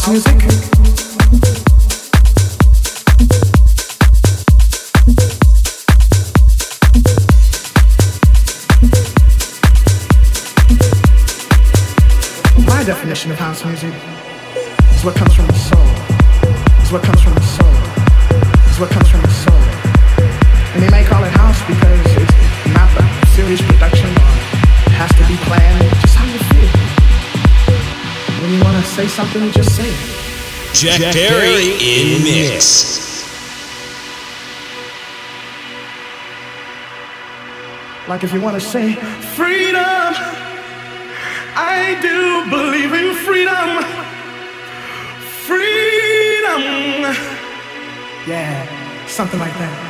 house definition of house music is what comes from the soul. Is what comes from the soul. Is what comes from you want to something, you just say it. Jack, Perry in mix. Like if you want to say freedom, I do believe in freedom. Freedom. Yeah, something like that.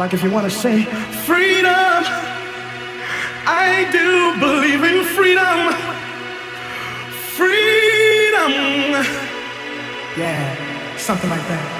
Like if you want to say freedom, I do believe in freedom. Freedom. Yeah, something like that.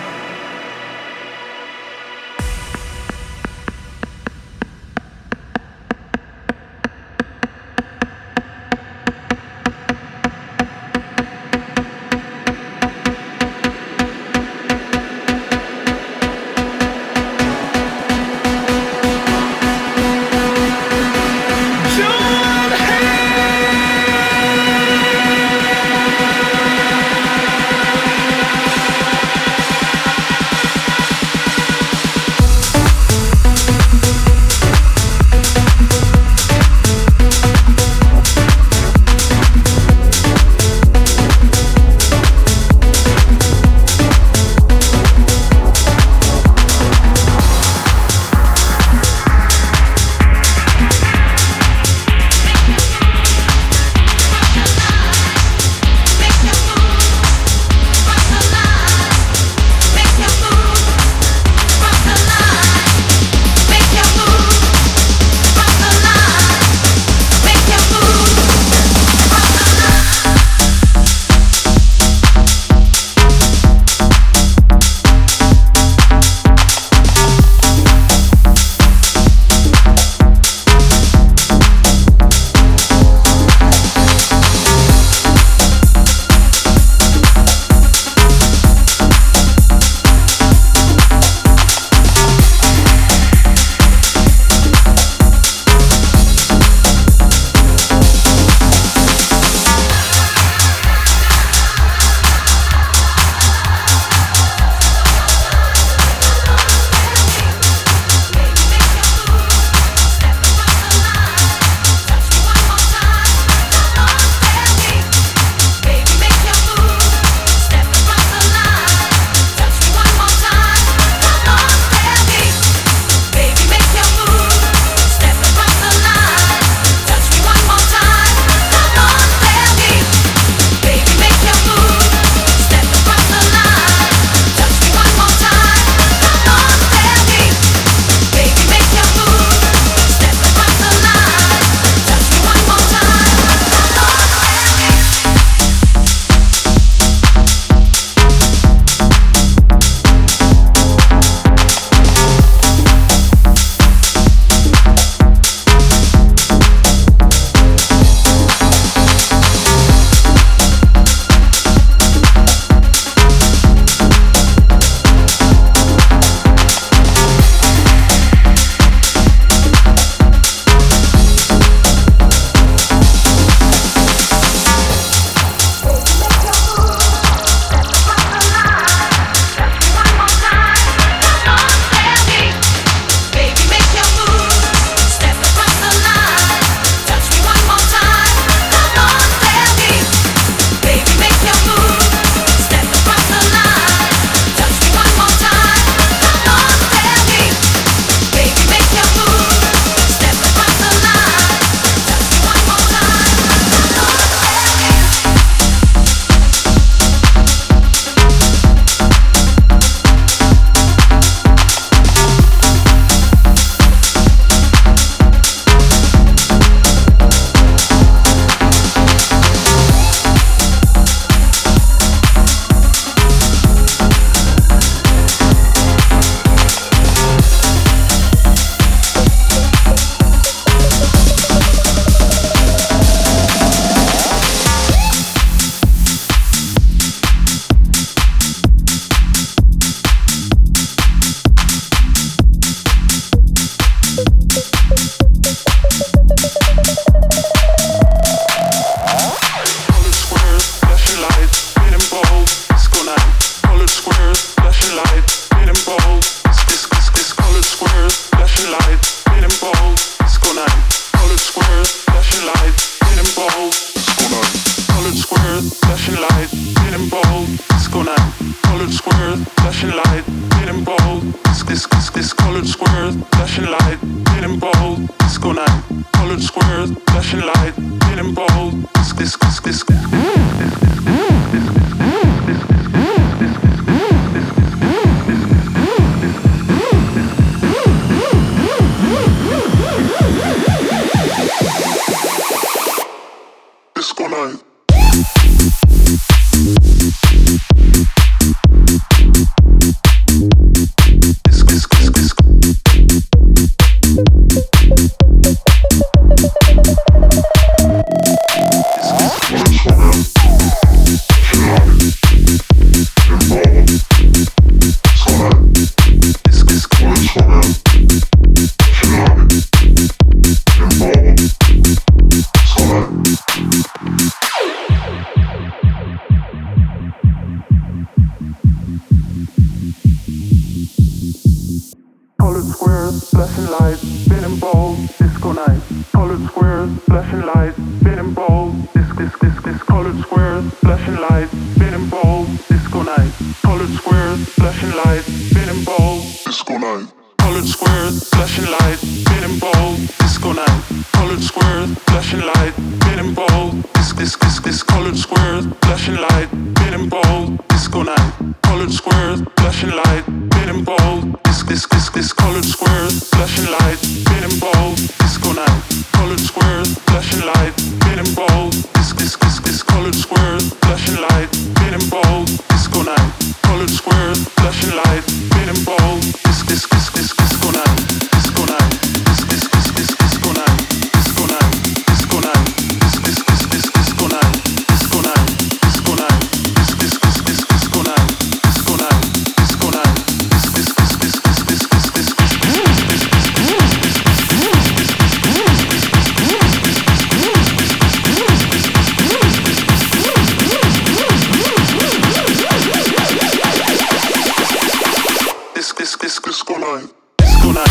Skuna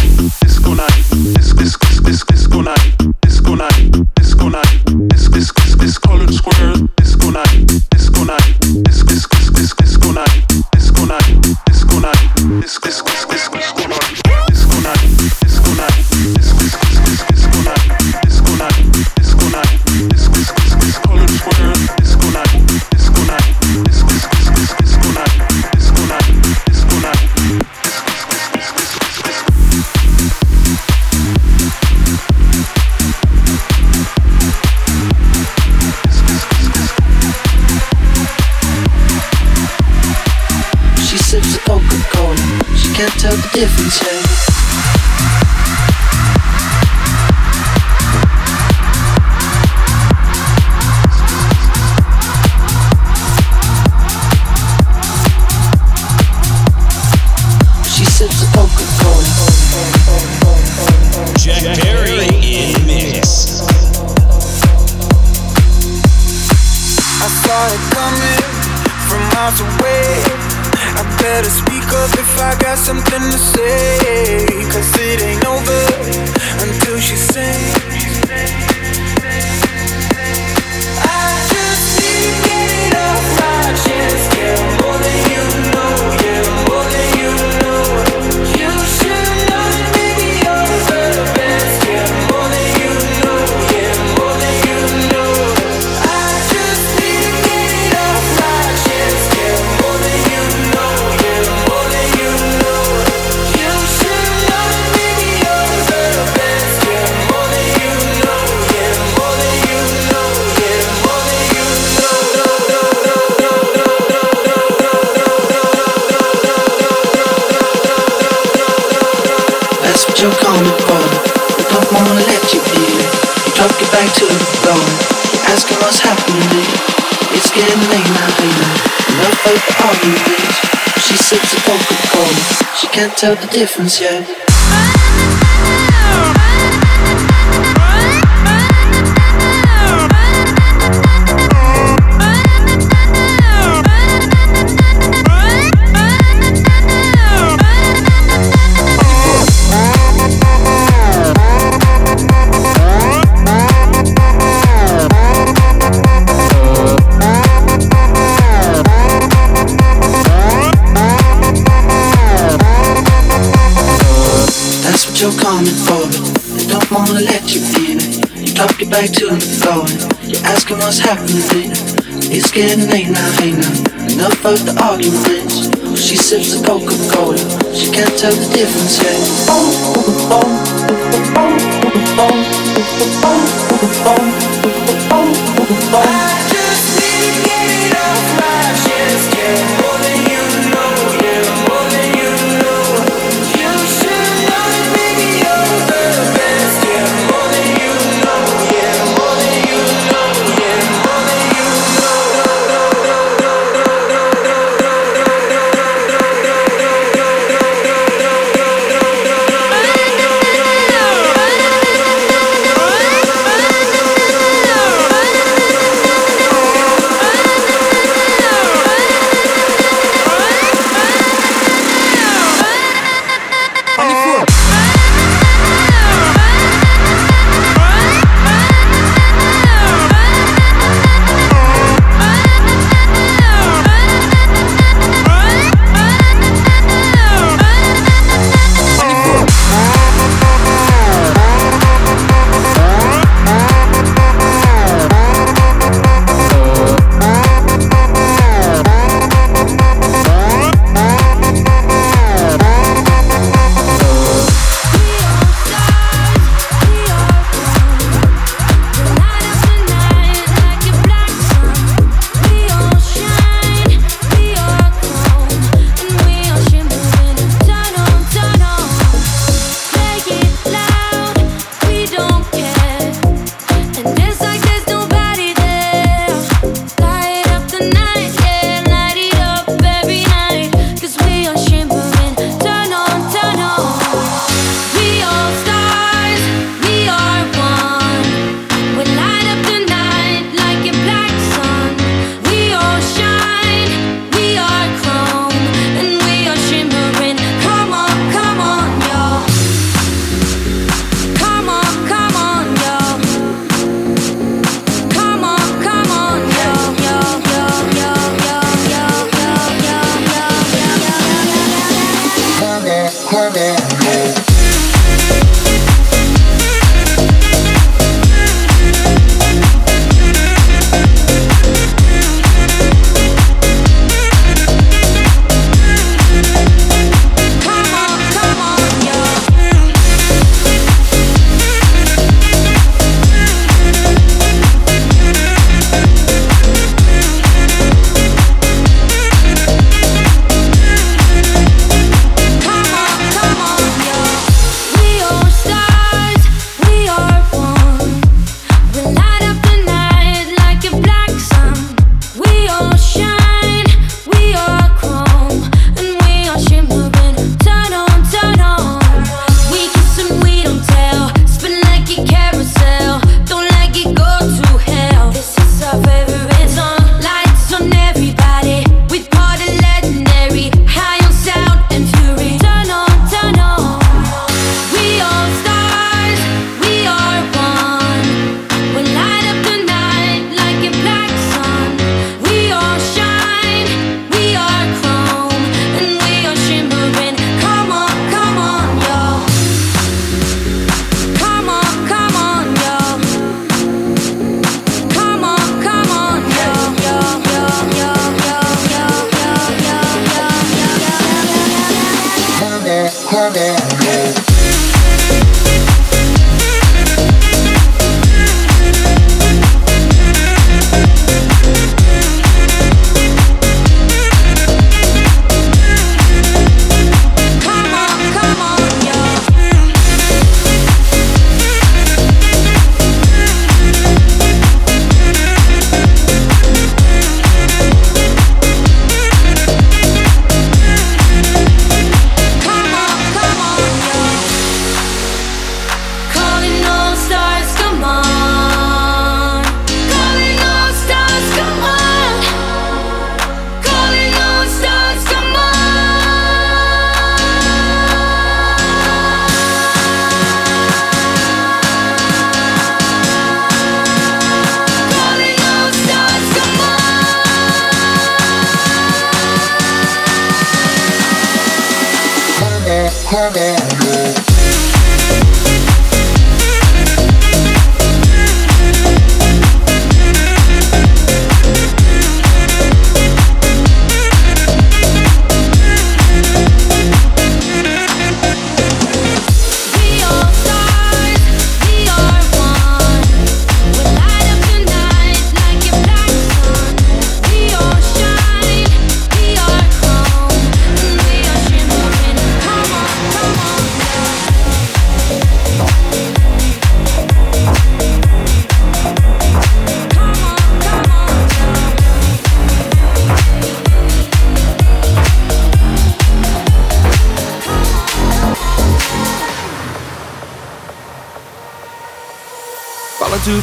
back to the floor, asking what's happening. It's getting late now, hey now. Enough the arguments. She sips a Coca-Cola, she can't tell the difference yet. You're coming for, but they don't wanna let you in. You drop your back to the floor you're asking what's happening. It's getting late now, hey now. Enough of the arguments. She sips the Coca-Cola. She can't tell the difference yet. I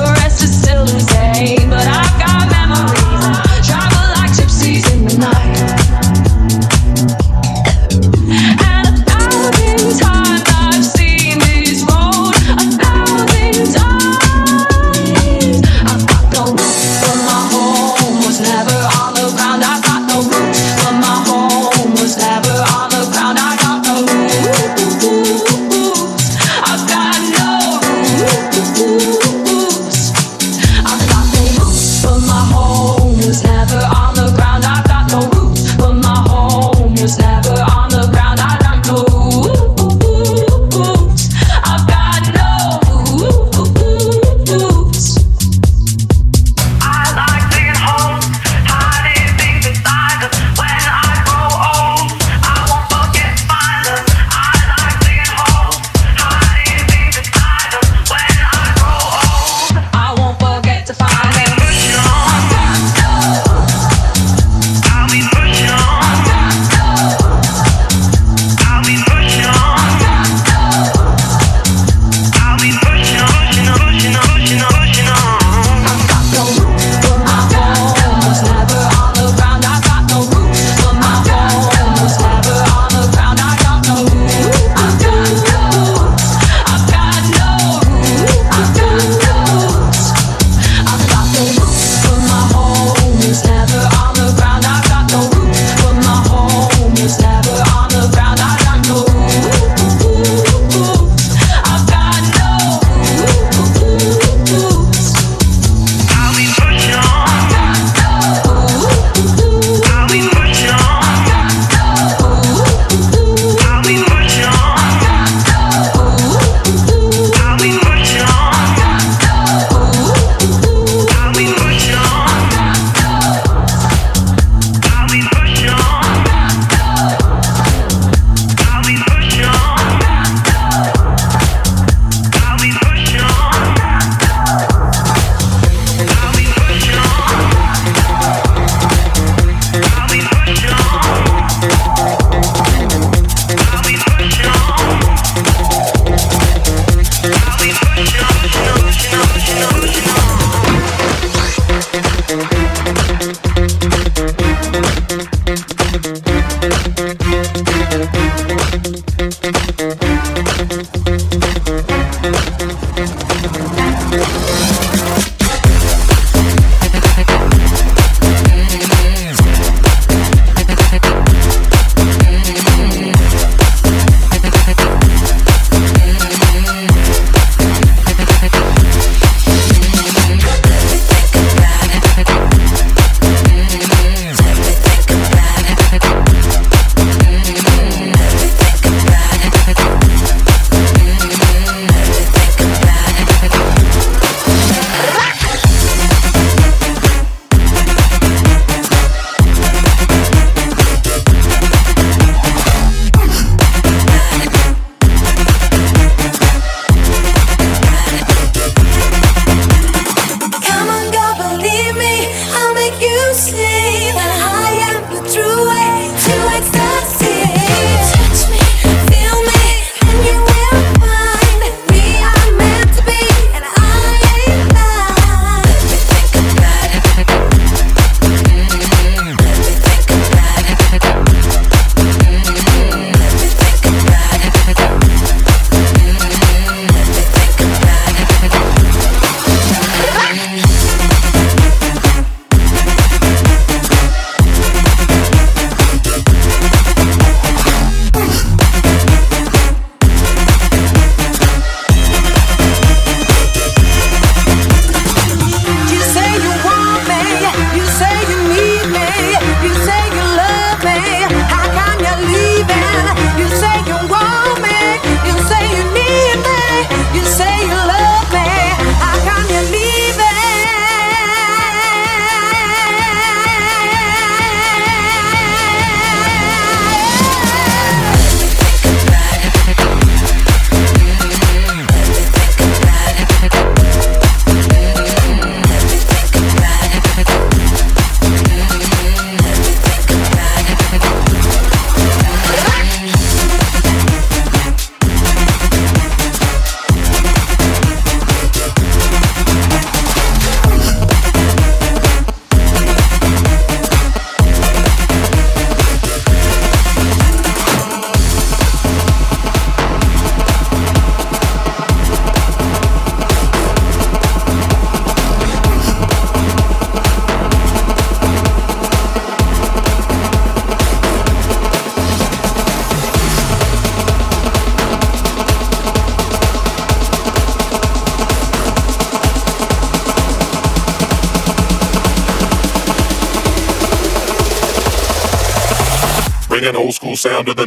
the rest is still the same. But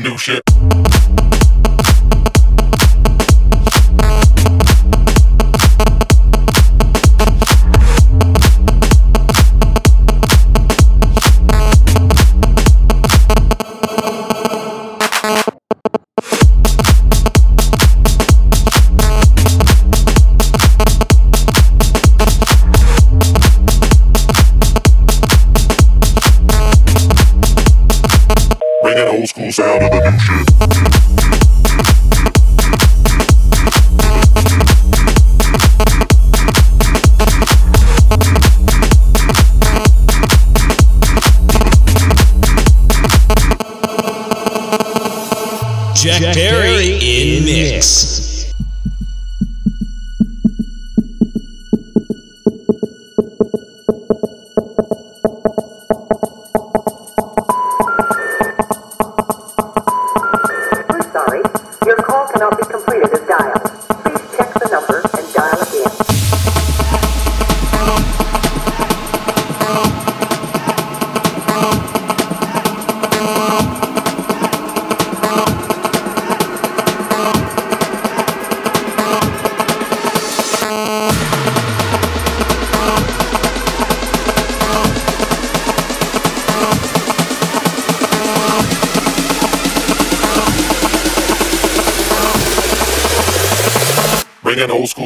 new shit.